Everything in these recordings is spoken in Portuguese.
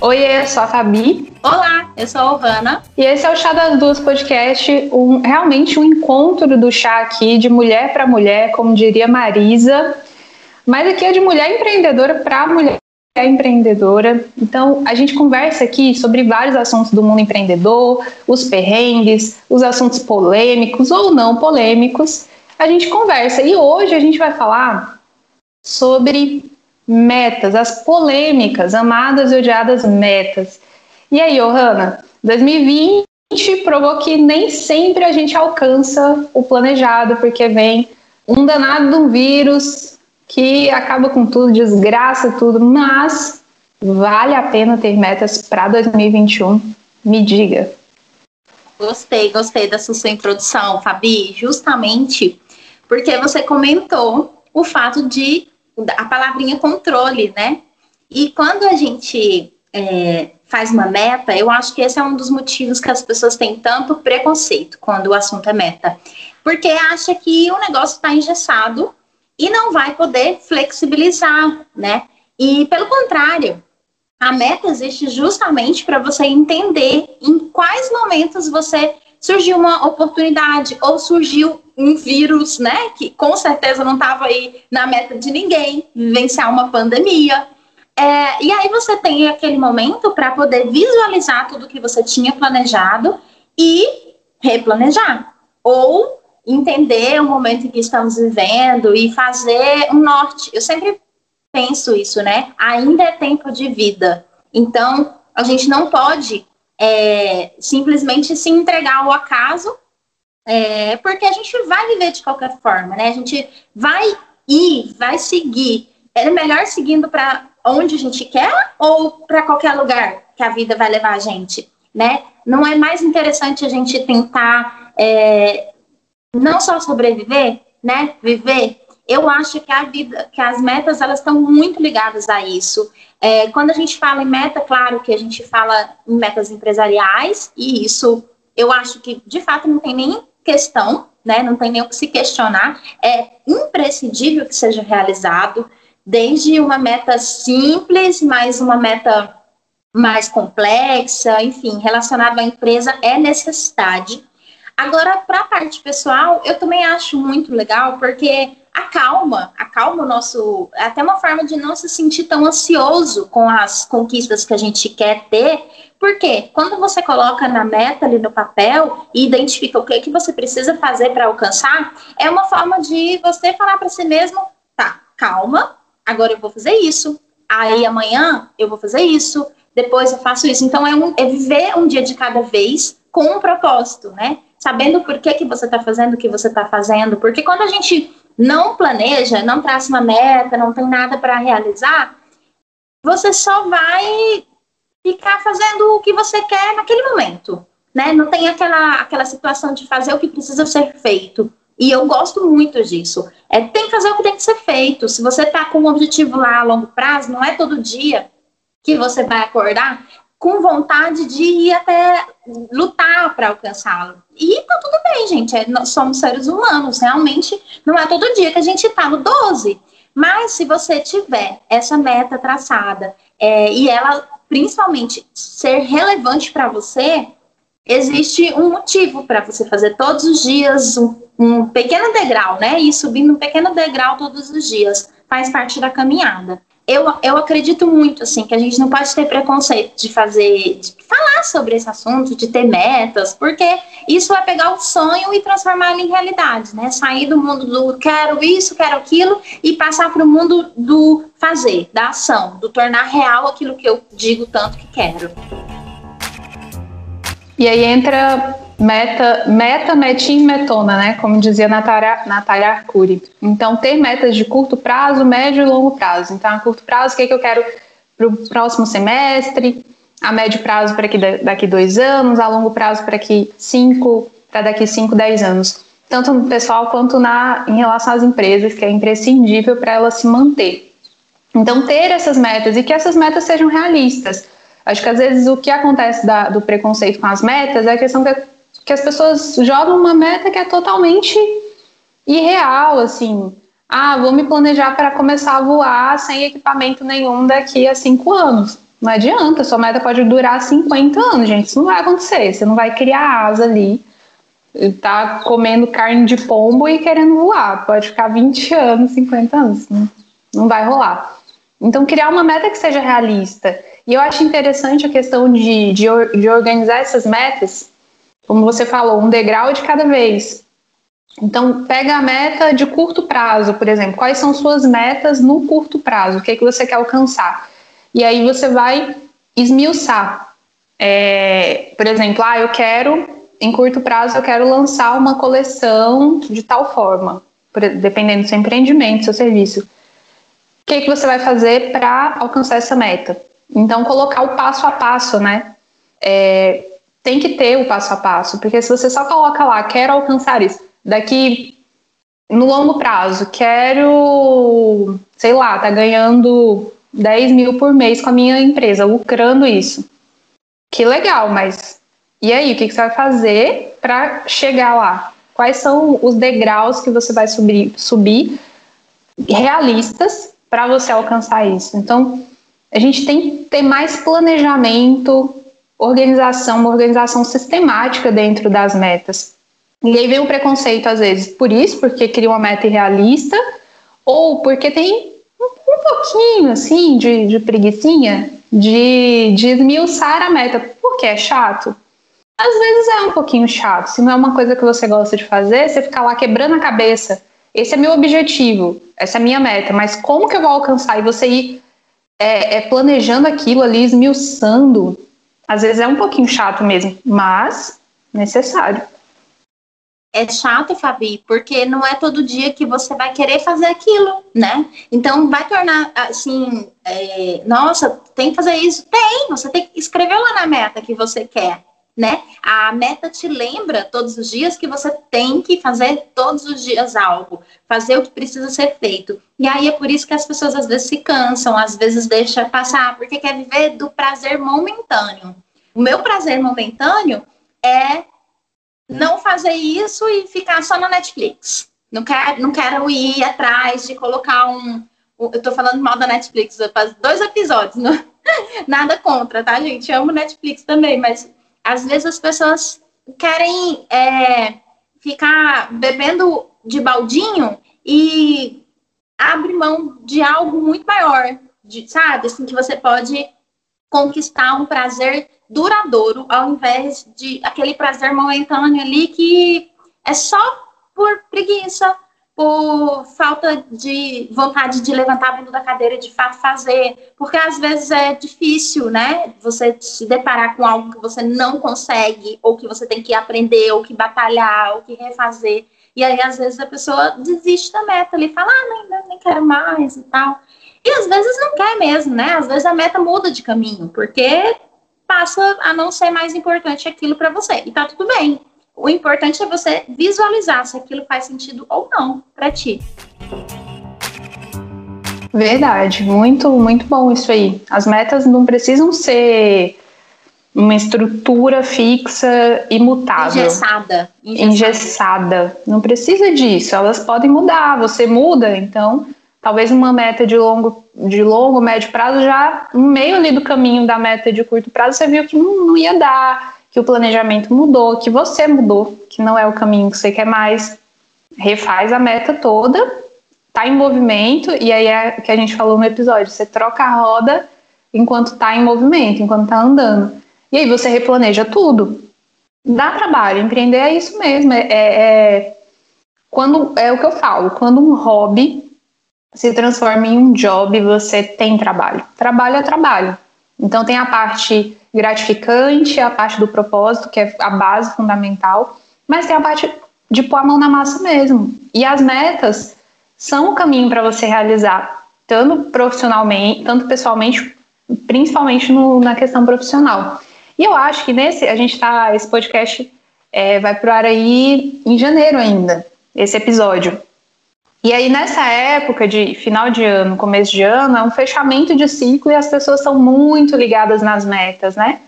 Oi, eu sou a Fabi. Olá, eu sou a Ohana. E esse é o Chá das Duas Podcast, um, realmente um encontro do chá aqui de mulher para mulher, como diria Marisa. Mas aqui é de mulher empreendedora para mulher empreendedora. Então, a gente conversa aqui sobre vários assuntos do mundo empreendedor, os perrengues, os assuntos polêmicos ou não polêmicos. A gente conversa e hoje a gente vai falar sobre metas, as polêmicas, amadas e odiadas metas. E aí, Johanna, 2020 provou que nem sempre a gente alcança o planejado, porque vem um danado um vírus que acaba com tudo, desgraça tudo, mas vale a pena ter metas para 2021? Me diga. Gostei, gostei dessa sua introdução, Fabi, justamente porque você comentou o fato de a palavrinha controle, né? E quando a gente é, faz uma meta, eu acho que esse é um dos motivos que as pessoas têm tanto preconceito quando o assunto é meta. Porque acha que o negócio está engessado e não vai poder flexibilizar, né? E pelo contrário, a meta existe justamente para você entender em quais momentos você surgiu uma oportunidade ou surgiu um vírus, né, que com certeza não estava aí na meta de ninguém, vivenciar uma pandemia. É, e aí você tem aquele momento para poder visualizar tudo que você tinha planejado e replanejar. Ou entender o momento em que estamos vivendo e fazer um norte. Eu sempre penso isso, né? Ainda é tempo de vida. Então, a gente não pode é, simplesmente se entregar ao acaso é, porque a gente vai viver de qualquer forma, né? A gente vai ir, vai seguir. É melhor seguindo para onde a gente quer ou para qualquer lugar que a vida vai levar a gente, né? Não é mais interessante a gente tentar é, não só sobreviver, né? Viver. Eu acho que a vida, que as metas, elas estão muito ligadas a isso. É, quando a gente fala em meta, claro que a gente fala em metas empresariais, e isso eu acho que de fato não tem nem questão, né? Não tem nem o que se questionar. É imprescindível que seja realizado, desde uma meta simples, mais uma meta mais complexa, enfim, relacionada à empresa, é necessidade. Agora, para a parte pessoal, eu também acho muito legal, porque acalma, acalma o nosso. Até uma forma de não se sentir tão ansioso com as conquistas que a gente quer ter, porque quando você coloca na meta ali no papel e identifica o que, que você precisa fazer para alcançar, é uma forma de você falar para si mesmo: tá, calma, agora eu vou fazer isso, aí amanhã eu vou fazer isso, depois eu faço isso. Então é, um, é viver um dia de cada vez com um propósito, né? Sabendo por que, que você está fazendo o que você está fazendo, porque quando a gente não planeja, não traça uma meta, não tem nada para realizar, você só vai ficar fazendo o que você quer naquele momento, né? Não tem aquela, aquela situação de fazer o que precisa ser feito. E eu gosto muito disso. É, tem que fazer o que tem que ser feito. Se você está com um objetivo lá a longo prazo, não é todo dia que você vai acordar com vontade de ir até lutar para alcançá-lo. E tá tudo bem, gente. É, nós somos seres humanos. Realmente não é todo dia que a gente tá no 12. Mas se você tiver essa meta traçada é, e ela principalmente ser relevante para você, existe um motivo para você fazer todos os dias um, um, pequeno degrau, né? E subindo um pequeno degrau todos os dias faz parte da caminhada eu, eu acredito muito, assim, que a gente não pode ter preconceito de fazer, de falar sobre esse assunto, de ter metas, porque isso é pegar o sonho e transformar ele em realidade, né? Sair do mundo do quero isso, quero aquilo e passar para o mundo do fazer, da ação, do tornar real aquilo que eu digo tanto que quero. E aí entra meta, meta, metinha e metona, né? Como dizia Natália, Natália Arcuri. Então, ter metas de curto prazo, médio e longo prazo. Então, a curto prazo, o que, é que eu quero para o próximo semestre? A médio prazo para daqui, dois anos, a longo prazo para daqui cinco, para daqui cinco, dez anos. Tanto no pessoal quanto na, em relação às empresas, que é imprescindível para elas se manter. Então, ter essas metas e que essas metas sejam realistas. Acho que às vezes o que acontece da, do preconceito com as metas é a questão que, que as pessoas jogam uma meta que é totalmente irreal, assim. Ah, vou me planejar para começar a voar sem equipamento nenhum daqui a cinco anos. Não adianta, sua meta pode durar 50 anos, gente. Isso não vai acontecer. Você não vai criar asa ali, tá comendo carne de pombo e querendo voar. Pode ficar 20 anos, 50 anos. Não, vai rolar. Então, criar uma meta que seja realista. E eu acho interessante a questão de, de, de organizar essas metas, como você falou, um degrau de cada vez. Então, pega a meta de curto prazo, por exemplo. Quais são suas metas no curto prazo? O que, é que você quer alcançar? E aí você vai esmiuçar. É, por exemplo, ah, eu quero, em curto prazo, eu quero lançar uma coleção de tal forma, dependendo do seu empreendimento, do seu serviço. O que, é que você vai fazer para alcançar essa meta? Então, colocar o passo a passo, né? É, tem que ter o passo a passo, porque se você só coloca lá, quero alcançar isso, daqui no longo prazo, quero, sei lá, tá ganhando 10 mil por mês com a minha empresa, lucrando isso. Que legal, mas e aí, o que, que você vai fazer para chegar lá? Quais são os degraus que você vai subir, subir realistas para você alcançar isso? Então, a gente tem que ter mais planejamento, organização, uma organização sistemática dentro das metas. E aí vem o preconceito, às vezes, por isso, porque cria uma meta irrealista, ou porque tem um, um pouquinho, assim, de, de preguiçinha, de, de esmiuçar a meta, porque é chato. Às vezes é um pouquinho chato, se não é uma coisa que você gosta de fazer, você fica lá quebrando a cabeça. Esse é meu objetivo, essa é a minha meta, mas como que eu vou alcançar? E você ir é, é planejando aquilo ali, esmiuçando, às vezes é um pouquinho chato mesmo, mas necessário é chato, Fabi, porque não é todo dia que você vai querer fazer aquilo, né? Então vai tornar assim, é, nossa, tem que fazer isso? Tem, você tem que escrever lá na meta que você quer, né? A meta te lembra todos os dias que você tem que fazer todos os dias algo, fazer o que precisa ser feito. E aí é por isso que as pessoas às vezes se cansam, às vezes deixa passar, porque quer viver do prazer momentâneo. O meu prazer momentâneo é não fazer isso e ficar só na Netflix. Não quero, não quero ir atrás de colocar um. Eu tô falando mal da Netflix, faz dois episódios, não, nada contra, tá, gente? Eu amo Netflix também, mas às vezes as pessoas querem é, ficar bebendo de baldinho e abre mão de algo muito maior, de, sabe? Assim, que você pode conquistar um prazer duradouro, ao invés de aquele prazer momentâneo ali que é só por preguiça, por falta de vontade de levantar a bunda da cadeira e de fato fazer, porque às vezes é difícil, né? Você se deparar com algo que você não consegue, ou que você tem que aprender, ou que batalhar, ou que refazer. E aí, às vezes, a pessoa desiste da meta ali, fala, ah, nem, nem quero mais e tal. E às vezes não quer mesmo, né? Às vezes a meta muda de caminho, porque passa a não ser mais importante aquilo para você. E tá tudo bem. O importante é você visualizar se aquilo faz sentido ou não para ti. Verdade, muito, muito bom isso aí. As metas não precisam ser uma estrutura fixa, imutável. Engessada. Engessada. Engessada. Não precisa disso. Elas podem mudar. Você muda, então talvez uma meta de longo, de longo, médio prazo, já no meio ali do caminho da meta de curto prazo, você viu que não, não ia dar, que o planejamento mudou, que você mudou, que não é o caminho que você quer mais. Refaz a meta toda, tá em movimento, e aí é o que a gente falou no episódio, você troca a roda enquanto tá em movimento, enquanto tá andando. E aí você replaneja tudo. Dá trabalho, empreender é isso mesmo, é, é, é quando é o que eu falo, quando um hobby se transforma em um job, você tem trabalho. Trabalho é trabalho. Então tem a parte gratificante, a parte do propósito, que é a base fundamental, mas tem a parte de pôr a mão na massa mesmo. E as metas são o caminho para você realizar, tanto profissionalmente, tanto pessoalmente, principalmente no, na questão profissional. E eu acho que nesse, a gente está, esse podcast é, vai pro ar aí em janeiro ainda, esse episódio. E aí, nessa época de final de ano, começo de ano, é um fechamento de ciclo e as pessoas são muito ligadas nas metas, né?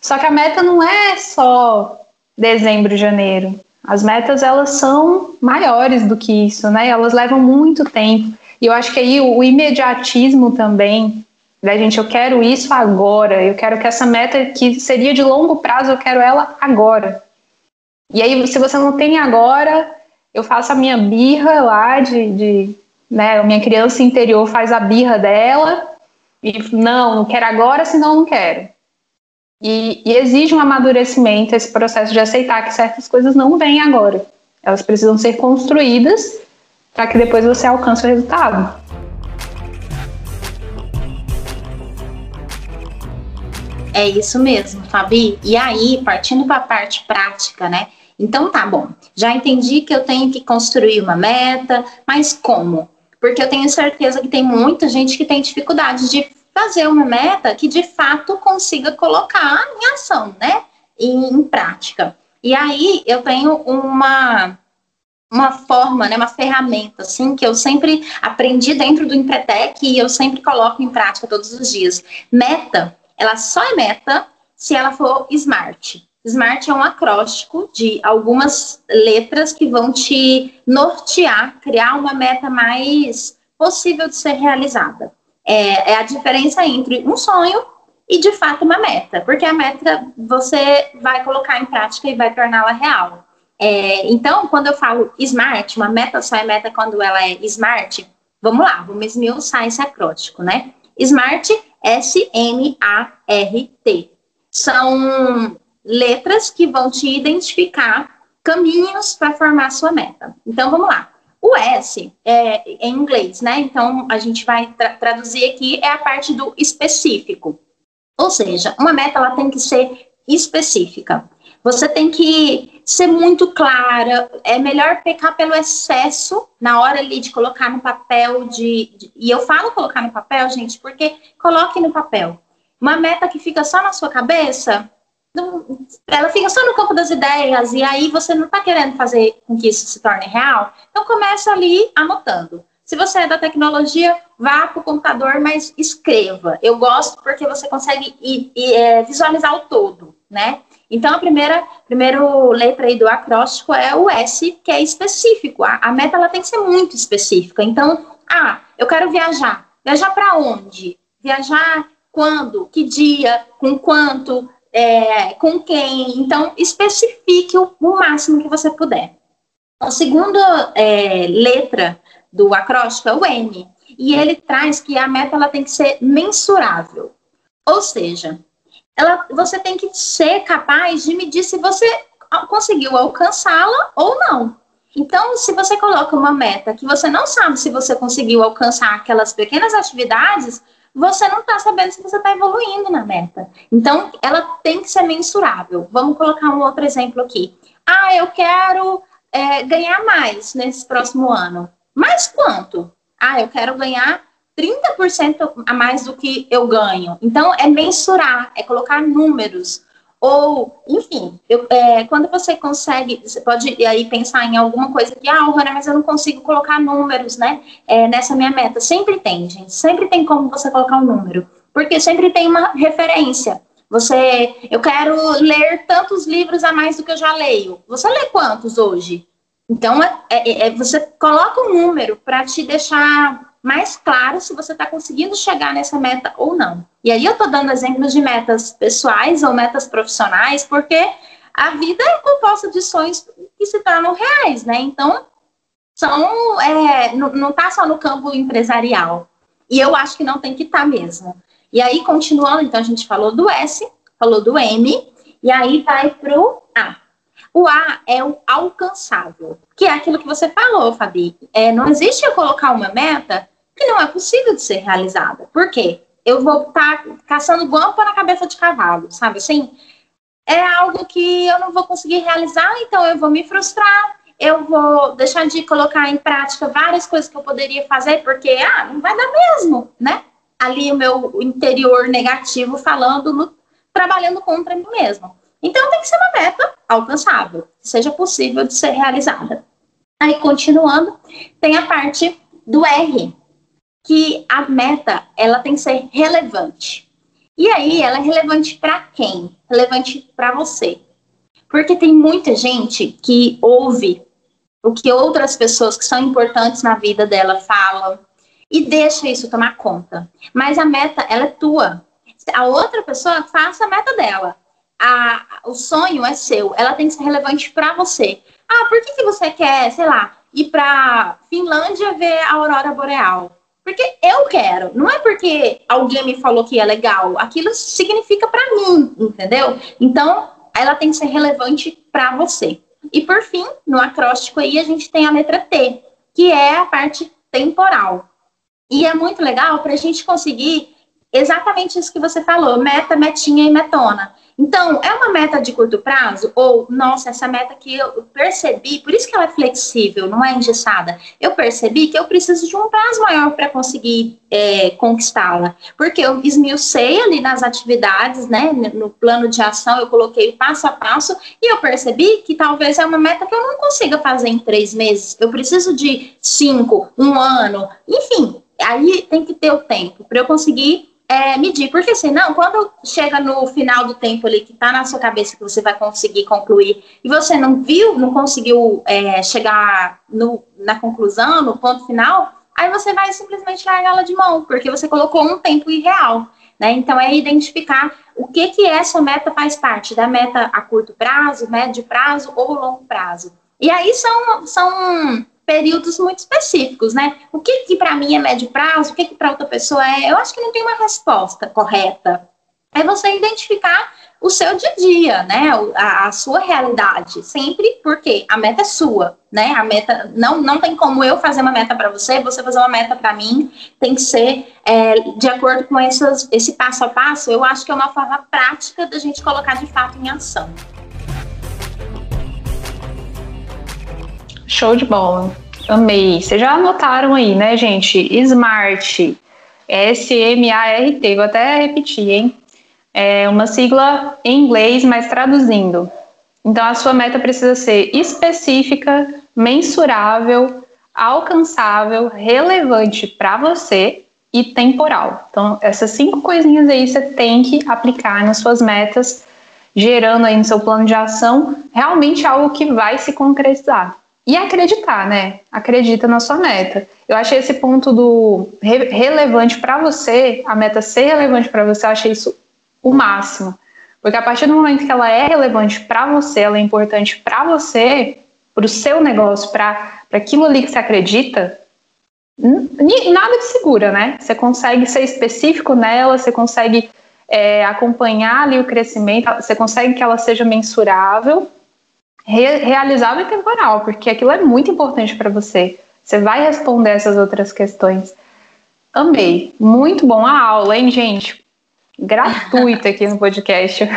Só que a meta não é só dezembro, janeiro. As metas, elas são maiores do que isso, né? Elas levam muito tempo. E eu acho que aí o imediatismo também Da gente, eu quero isso agora, eu quero que essa meta que seria de longo prazo, eu quero ela agora. E aí, se você não tem agora, eu faço a minha birra lá de, de né, a minha criança interior faz a birra dela e não, não quero agora, senão não quero. E, e exige um amadurecimento esse processo de aceitar que certas coisas não vêm agora. Elas precisam ser construídas para que depois você alcance o resultado. É isso mesmo, Fabi. E aí, partindo para a parte prática, né? Então tá bom. Já entendi que eu tenho que construir uma meta, mas como? Porque eu tenho certeza que tem muita gente que tem dificuldade de fazer uma meta que de fato consiga colocar em ação, né? Em, em prática. E aí eu tenho uma uma forma, né, uma ferramenta, assim, que eu sempre aprendi dentro do Empretec e eu sempre coloco em prática todos os dias. Meta, ela só é meta se ela for smart. Smart é um acróstico de algumas letras que vão te nortear, criar uma meta mais possível de ser realizada é, é a diferença entre um sonho e de fato uma meta, porque a meta você vai colocar em prática e vai torná-la real. É, então, quando eu falo smart, uma meta só é meta quando ela é smart, vamos lá, vamos esmiuçar esse acróstico, né? Smart, S-M-A-R-T. São letras que vão te identificar caminhos para formar sua meta. Então, vamos lá. O S é em inglês, né? Então a gente vai tra traduzir aqui é a parte do específico. Ou seja, uma meta ela tem que ser específica. Você tem que ser muito clara. É melhor pecar pelo excesso na hora ali de colocar no papel de, de e eu falo colocar no papel, gente, porque coloque no papel. Uma meta que fica só na sua cabeça, não, ela fica só no campo das ideias e aí você não está querendo fazer com que isso se torne real. Então começa ali anotando. Se você é da tecnologia, vá para o computador, mas escreva. Eu gosto porque você consegue ir, ir, é, visualizar o todo, né? Então a primeira, primeira letra aí do acróstico é o S, que é específico. A, a meta ela tem que ser muito específica. Então, ah, eu quero viajar. Viajar para onde? Viajar quando? Que dia? Com quanto? É, com quem. Então, especifique o, o, máximo que você puder. A segunda é, letra do acróstico é o M, e ele traz que a meta ela tem que ser mensurável. Ou seja, ela, você tem que ser capaz de medir se você conseguiu alcançá-la ou não. Então, se você coloca uma meta que você não sabe se você conseguiu alcançar aquelas pequenas atividades, você não está sabendo se você está evoluindo na meta. Então, ela tem que ser mensurável. Vamos colocar um outro exemplo aqui. Ah, eu quero é, ganhar mais nesse próximo ano. Mais quanto? Ah, eu quero ganhar 30% a mais do que eu ganho. Então, é mensurar, é colocar números. Ou, enfim, eu, é, quando você consegue, você pode aí pensar em alguma coisa que, ah, Rana, mas eu não consigo colocar números, né, é, nessa minha meta. Sempre tem, gente, sempre tem como você colocar um número, porque sempre tem uma referência. Você, eu quero ler tantos livros a mais do que eu já leio. Você lê quantos hoje? Então, é, é, é você coloca um número para te deixar mais claro se você está conseguindo chegar nessa meta ou não. E aí eu estou dando exemplos de metas pessoais ou metas profissionais, porque a vida é composta de sonhos que se tornam reais, né? Então, são, é, não está só no campo empresarial. E eu acho que não tem que estar tá mesmo. E aí, continuando, então a gente falou do S, falou do M, e aí vai para o A. O A é o alcançável, que é aquilo que você falou, Fabi. É, não existe eu colocar uma meta que não é possível de ser realizada. Por quê? Eu vou estar tá caçando guampa na cabeça de cavalo, sabe assim? É algo que eu não vou conseguir realizar, então eu vou me frustrar, eu vou deixar de colocar em prática várias coisas que eu poderia fazer, porque, ah, não vai dar mesmo, né? Ali o meu interior negativo falando, trabalhando contra mim mesmo. Então tem que ser uma meta alcançável, que seja possível de ser realizada. Aí, continuando, tem a parte do R, que a meta ela tem que ser relevante. E aí, ela é relevante para quem? Relevante para você. Porque tem muita gente que ouve o que outras pessoas que são importantes na vida dela falam. e deixa isso tomar conta. Mas a meta, ela é tua. A outra pessoa faça a meta dela. A, o sonho é seu, ela tem que ser relevante para você. Ah, por que, que você quer, sei lá, ir para Finlândia ver a aurora boreal? Porque eu quero, não é porque alguém me falou que é legal. Aquilo significa para mim, entendeu? Então, ela tem que ser relevante para você. E por fim, no acróstico aí a gente tem a letra T, que é a parte temporal. E é muito legal para a gente conseguir exatamente isso que você falou, meta, metinha e metona. Então, é uma meta de curto prazo? Ou, nossa, essa meta que eu percebi, por isso que ela é flexível, não é engessada. Eu percebi que eu preciso de um prazo maior para conseguir é, conquistá-la. Porque eu esmiucei ali nas atividades, né? No plano de ação, eu coloquei passo a passo e eu percebi que talvez é uma meta que eu não consiga fazer em três meses. Eu preciso de cinco, um ano, enfim. Aí tem que ter o tempo para eu conseguir é, medir, porque senão, quando chega no final do tempo ali que está na sua cabeça que você vai conseguir concluir e você não viu, não conseguiu é, chegar no, na conclusão, no ponto final, aí você vai simplesmente largá-la de mão, porque você colocou um tempo irreal. Né? Então, é identificar o que que essa meta faz parte, da meta a curto prazo, médio prazo ou longo prazo. E aí são, são períodos muito específicos, né? O que, que para mim é médio prazo, o que, que para outra pessoa é. Eu acho que não tem uma resposta correta. É você identificar o seu dia a dia, né? A, a, sua realidade. Sempre porque a meta é sua, né? A meta não, não tem como eu fazer uma meta para você, você fazer uma meta para mim. Tem que ser é, de acordo com essas, esse passo a passo. Eu acho que é uma forma prática da gente colocar de fato em ação. Show de bola. Amei. Vocês já anotaram aí, né, gente? Smart. S-M-A-R-T. Vou até repetir, hein? É uma sigla em inglês, mas traduzindo. Então, a sua meta precisa ser específica, mensurável, alcançável, relevante para você e temporal. Então, essas cinco coisinhas aí você tem que aplicar nas suas metas, gerando aí no seu plano de ação realmente algo que vai se concretizar. E acreditar, né? Acredita na sua meta. Eu achei esse ponto do re relevante para você, a meta ser relevante para você, eu achei isso o máximo. Porque a partir do momento que ela é relevante para você, ela é importante para você, para o seu negócio, para aquilo ali que você acredita, nada te segura, né? Você consegue ser específico nela, você consegue é, acompanhar ali o crescimento, você consegue que ela seja mensurável re realizável e temporal, porque aquilo é muito importante para você. Você vai responder essas outras questões. Amei. Muito bom a aula, hein, gente? Gratuita aqui no podcast.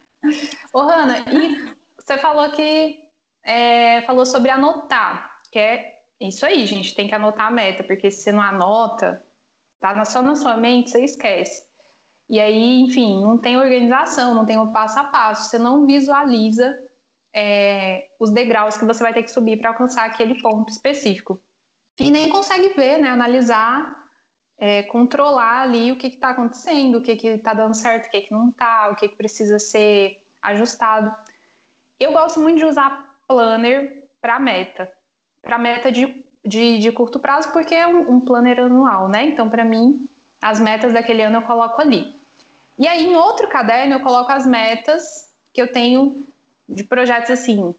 Ô, Hanna, e você falou que é, falou sobre anotar, que é isso aí, gente, tem que anotar a meta, porque se você não anota, tá só na sua mente, você esquece. E aí, enfim, não tem organização, não tem o passo a passo, você não visualiza é, os degraus que você vai ter que subir para alcançar aquele ponto específico. E nem consegue ver, né, analisar, é, controlar ali o que está acontecendo, o que está dando certo, o que, que não está, o que, que precisa ser ajustado. Eu gosto muito de usar planner para meta, para meta de, de, de, curto prazo, porque é um, um planner anual, né? Então, para mim, as metas daquele ano eu coloco ali. E aí, em outro caderno, eu coloco as metas que eu tenho de projetos assim,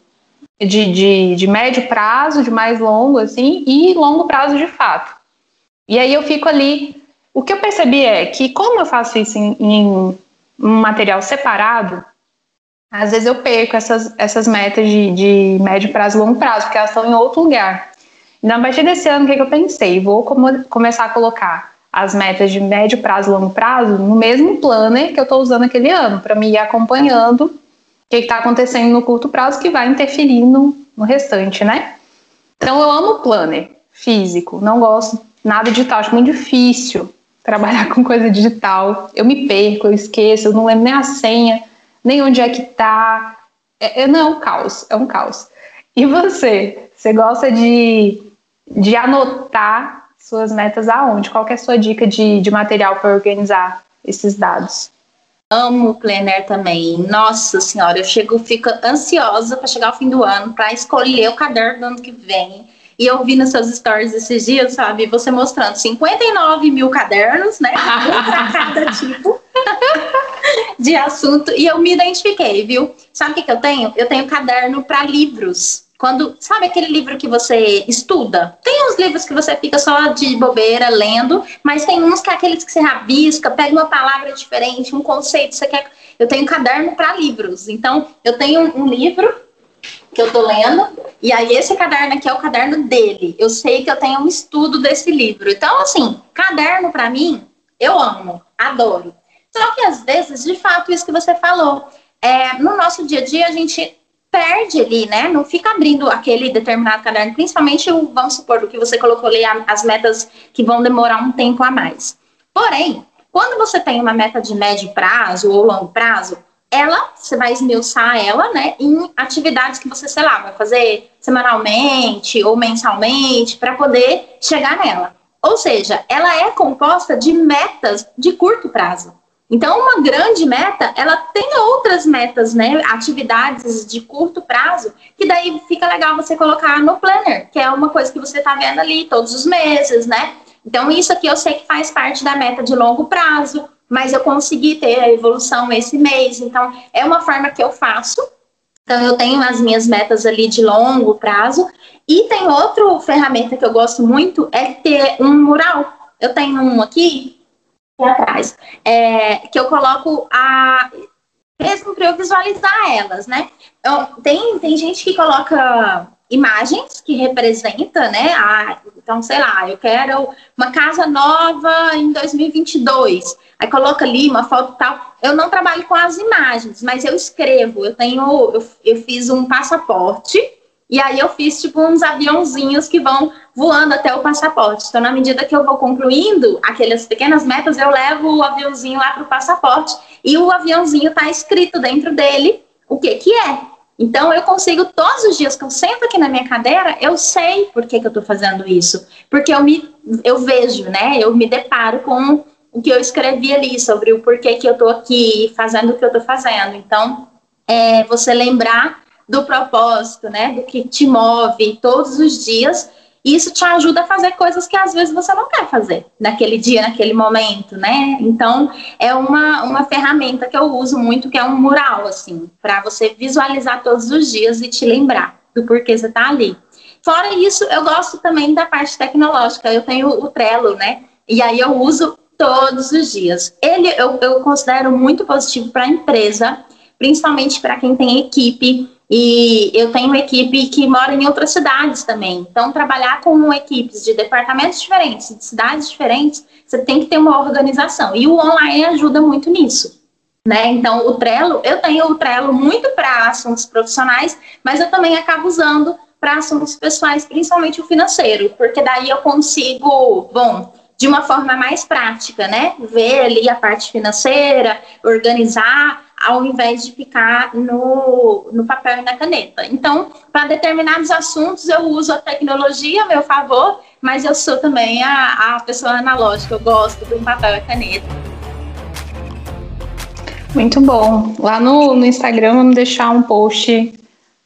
de, de, de médio prazo, de mais longo, assim, e longo prazo de fato. E aí eu fico ali. O que eu percebi é que, como eu faço isso em, em um material separado, às vezes eu perco essas, essas metas de, de médio prazo e longo prazo, porque elas estão em outro lugar. Então, a partir desse ano, o que, que eu pensei? Vou começar a colocar as metas de médio prazo e longo prazo no mesmo planner que eu estou usando aquele ano, para me ir acompanhando que está acontecendo no curto prazo que vai interferir no, no restante, né? Então eu amo planner físico, não gosto nada digital, acho muito difícil trabalhar com coisa digital. Eu me perco, eu esqueço, eu não lembro nem a senha, nem onde é que tá. É, é, não, é um caos, é um caos. E você? Você gosta de, de anotar suas metas aonde? Qual é a sua dica de, de material para organizar esses dados? Amo o Planner também. Nossa senhora, eu chego, fico ansiosa para chegar ao fim do ano, para escolher o caderno do ano que vem. E eu vi nos seus stories esses dias, sabe? Você mostrando 59 mil cadernos, né? Um para cada tipo de assunto. E eu me identifiquei, viu? Sabe o que, que eu tenho? Eu tenho caderno para livros. Quando, sabe aquele livro que você estuda? Tem uns livros que você fica só de bobeira lendo, mas tem uns que é aqueles que você rabisca, pega uma palavra diferente, um conceito, você quer. Eu tenho caderno para livros. Então, eu tenho um livro que eu tô lendo, e aí esse caderno aqui é o caderno dele. Eu sei que eu tenho um estudo desse livro. Então, assim, caderno para mim, eu amo, adoro. Só que às vezes, de fato, isso que você falou, é, no nosso dia a dia a gente perde ali, né? Não fica abrindo aquele determinado caderno, principalmente o, vamos supor, o que você colocou ali, as metas que vão demorar um tempo a mais. Porém, quando você tem uma meta de médio prazo ou longo prazo, ela, você vai esmiuçar ela, né, em atividades que você, sei lá, vai fazer semanalmente ou mensalmente para poder chegar nela. Ou seja, ela é composta de metas de curto prazo. Então, uma grande meta, ela tem outras metas, né? Atividades de curto prazo, que daí fica legal você colocar no planner, que é uma coisa que você está vendo ali todos os meses, né? Então, isso aqui eu sei que faz parte da meta de longo prazo, mas eu consegui ter a evolução esse mês. Então, é uma forma que eu faço. Então, eu tenho as minhas metas ali de longo prazo. E tem outra ferramenta que eu gosto muito, é ter um mural. Eu tenho um aqui, atrás, é, que eu coloco a mesmo para eu visualizar elas, né? Eu, tem, tem gente que coloca imagens que representa, né? A, então, sei lá, eu quero uma casa nova em 2022. Aí coloca ali uma foto tal. Eu não trabalho com as imagens, mas eu escrevo. Eu tenho, eu, eu fiz um passaporte e aí eu fiz tipo uns aviãozinhos que vão voando até o passaporte. Então, na medida que eu vou concluindo aquelas pequenas metas, eu levo o aviãozinho lá para o passaporte e o aviãozinho está escrito dentro dele o que que é. Então, eu consigo, todos os dias que eu sento aqui na minha cadeira, eu sei por que, que eu estou fazendo isso. Porque eu me eu vejo, né? Eu me deparo com o que eu escrevi ali sobre o porquê que eu estou aqui fazendo o que eu estou fazendo. Então, é você lembrar do propósito, né, do que te move todos os dias, isso te ajuda a fazer coisas que às vezes você não quer fazer naquele dia, naquele momento, né? Então, é uma, uma ferramenta que eu uso muito, que é um mural, assim, para você visualizar todos os dias e te lembrar do porquê você está ali. Fora isso, eu gosto também da parte tecnológica. Eu tenho o Trello, né? E aí eu uso todos os dias. Ele eu, eu considero muito positivo para a empresa, principalmente para quem tem equipe e eu tenho equipe que mora em outras cidades também. Então, trabalhar com equipes de departamentos diferentes, de cidades diferentes, você tem que ter uma organização. E o online ajuda muito nisso. Né? Então, o Trello, eu tenho o Trello muito para assuntos profissionais, mas eu também acabo usando para assuntos pessoais, principalmente o financeiro, porque daí eu consigo, bom, de uma forma mais prática, né? Ver ali a parte financeira, organizar, ao invés de ficar no, no papel e na caneta. Então, para determinados assuntos, eu uso a tecnologia a meu favor, mas eu sou também a, a pessoa analógica, eu gosto do papel e caneta. Muito bom. Lá no, no Instagram, vamos deixar um post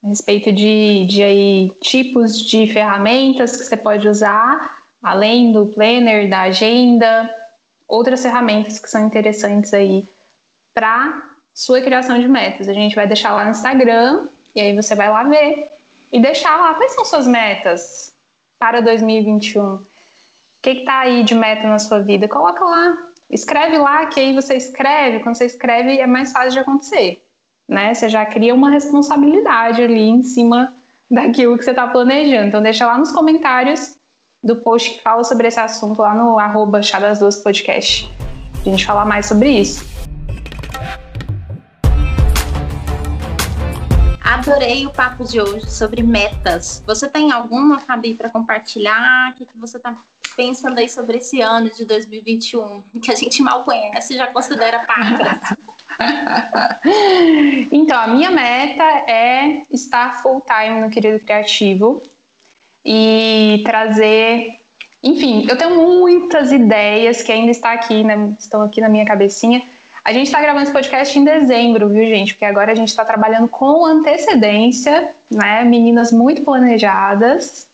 a respeito de, de aí, tipos de ferramentas que você pode usar além do planner, da agenda, outras ferramentas que são interessantes aí para sua criação de metas. A gente vai deixar lá no Instagram e aí você vai lá ver e deixar lá quais são suas metas para 2021. O que está aí de meta na sua vida? Coloca lá, escreve lá, que aí você escreve. Quando você escreve, é mais fácil de acontecer, né? Você já cria uma responsabilidade ali em cima daquilo que você está planejando. Então deixa lá nos comentários do post que fala sobre esse assunto lá no arroba Chá das Duas Podcast. A gente falar mais sobre isso. Adorei o papo de hoje sobre metas. Você tem alguma, Fabi, para compartilhar? O que, que você está pensando aí sobre esse ano de 2021, que a gente mal conhece e já considera pacra? então, a minha meta é estar full time no Querido Criativo e trazer. Enfim, eu tenho muitas ideias que ainda está aqui, né, estão aqui na minha cabecinha. A gente está gravando esse podcast em dezembro, viu, gente? Porque agora a gente está trabalhando com antecedência, né? Meninas muito planejadas.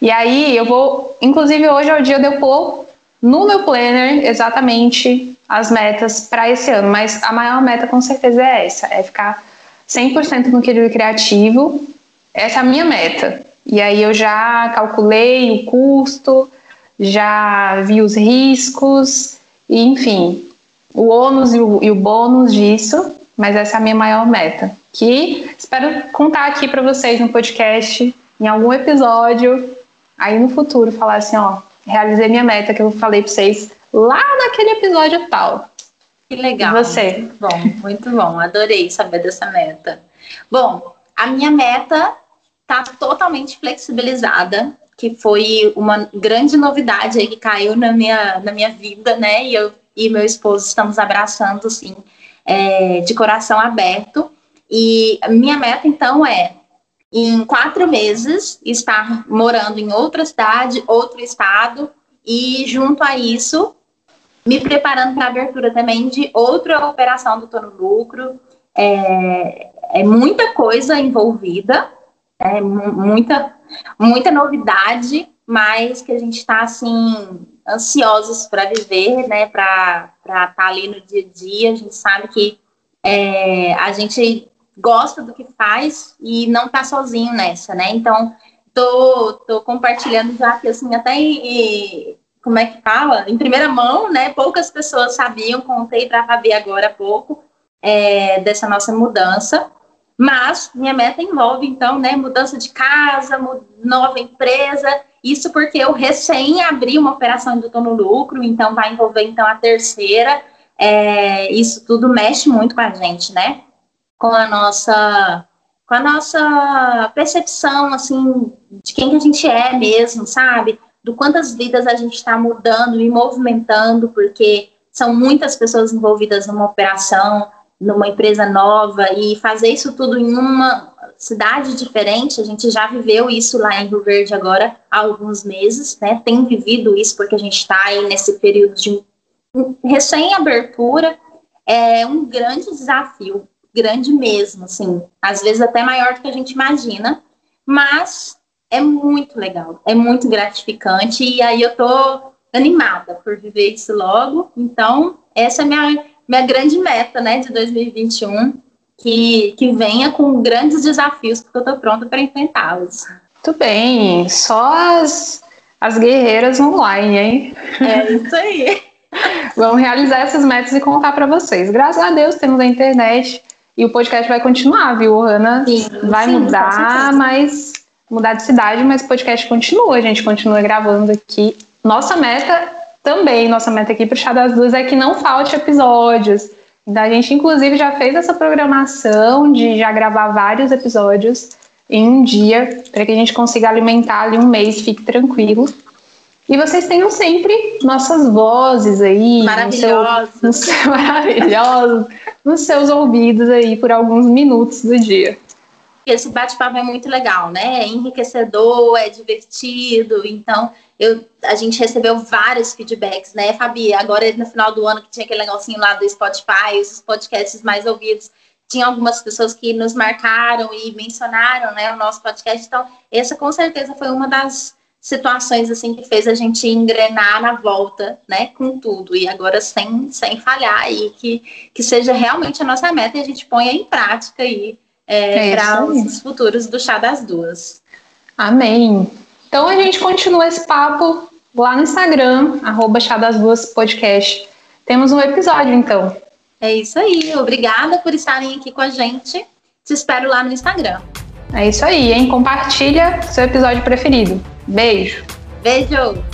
E aí eu vou, inclusive hoje é o dia de eu pôr no meu planner exatamente as metas para esse ano, mas a maior meta com certeza é essa, é ficar 100% no equilíbrio criativo. Essa é a minha meta. E aí eu já calculei o custo, já vi os riscos, e enfim, o ônus e o, e o bônus disso, mas essa é a minha maior meta. Que espero contar aqui para vocês no podcast, em algum episódio, aí no futuro, falar assim: ó, realizei minha meta que eu falei para vocês lá naquele episódio tal. Que legal. E você? Muito bom, muito bom. Adorei saber dessa meta. Bom, a minha meta está totalmente flexibilizada, que foi uma grande novidade aí que caiu na minha, na minha vida, né? E eu e meu esposo estamos abraçando, sim, é, de coração aberto. E minha meta, então, é em quatro meses estar morando em outra cidade, outro estado, e junto a isso, me preparando para a abertura também de outra operação do Tô no Lucro. É, é muita coisa envolvida, é muita, muita novidade, mas que a gente está assim ansiosos para viver, né? Para estar tá ali no dia a dia. A gente sabe que é, a gente gosta do que faz e não está sozinho nessa, né? Então, tô, tô compartilhando já que assim até em, como é que fala? Em primeira mão, né? Poucas pessoas sabiam, contei para a Fabi agora há pouco é, dessa nossa mudança. Mas minha meta envolve, então, né, mudança de casa, nova empresa, isso porque eu recém abri uma operação de no lucro, então vai envolver então a terceira. É, isso tudo mexe muito com a gente, né? Com a nossa com a nossa percepção assim de quem que a gente é mesmo, sabe? Do quantas vidas a gente está mudando e movimentando, porque são muitas pessoas envolvidas numa operação, numa empresa nova e fazer isso tudo em uma cidade diferente, a gente já viveu isso lá em Rio Verde agora há alguns meses, né? Tem vivido isso porque a gente está aí nesse período de recém-abertura, é um grande desafio, grande mesmo, assim, às vezes até maior do que a gente imagina, mas é muito legal, é muito gratificante. E aí eu tô animada por viver isso logo, então essa é minha minha grande meta, né, de 2021, que, que venha com grandes desafios, porque eu estou pronta para enfrentá-los. Muito bem, só as, as guerreiras online, hein? É isso aí. Vamos realizar essas metas e contar para vocês. Graças a Deus temos a internet e o podcast vai continuar, viu, Ana? Sim, vai sim, mudar, mas mudar de cidade, mas o podcast continua, a gente continua gravando aqui. Nossa meta também, nossa meta aqui para o Chá das Duas é que não falte episódios. Então, a gente, inclusive, já fez essa programação de já gravar vários episódios em um dia, para que a gente consiga alimentar ali um mês, fique tranquilo. E vocês tenham sempre nossas vozes aí, maravilhosas, no seu, no seu, maravilhosos, nos seus ouvidos aí por alguns minutos do dia. Esse bate-papo é muito legal, né? É enriquecedor, é divertido. Então, eu, a gente recebeu vários feedbacks, né, Fabi? Agora, no final do ano, que tinha aquele negocinho lá do Spotify, os podcasts mais ouvidos, tinha algumas pessoas que nos marcaram e mencionaram, né, o nosso podcast. Então, essa com certeza foi uma das situações, assim, que fez a gente engrenar na volta, né, com tudo. E agora, sem, sem falhar, e que, que seja realmente a nossa meta e a gente ponha em prática aí é, é para os futuros do Chá das Duas. Amém. Então a gente continua esse papo lá no Instagram, arroba Chá das Duas Podcast. Temos um episódio, então. É isso aí. Obrigada por estarem aqui com a gente. Te espero lá no Instagram. É isso aí, hein? Compartilha seu episódio preferido. Beijo. Beijo.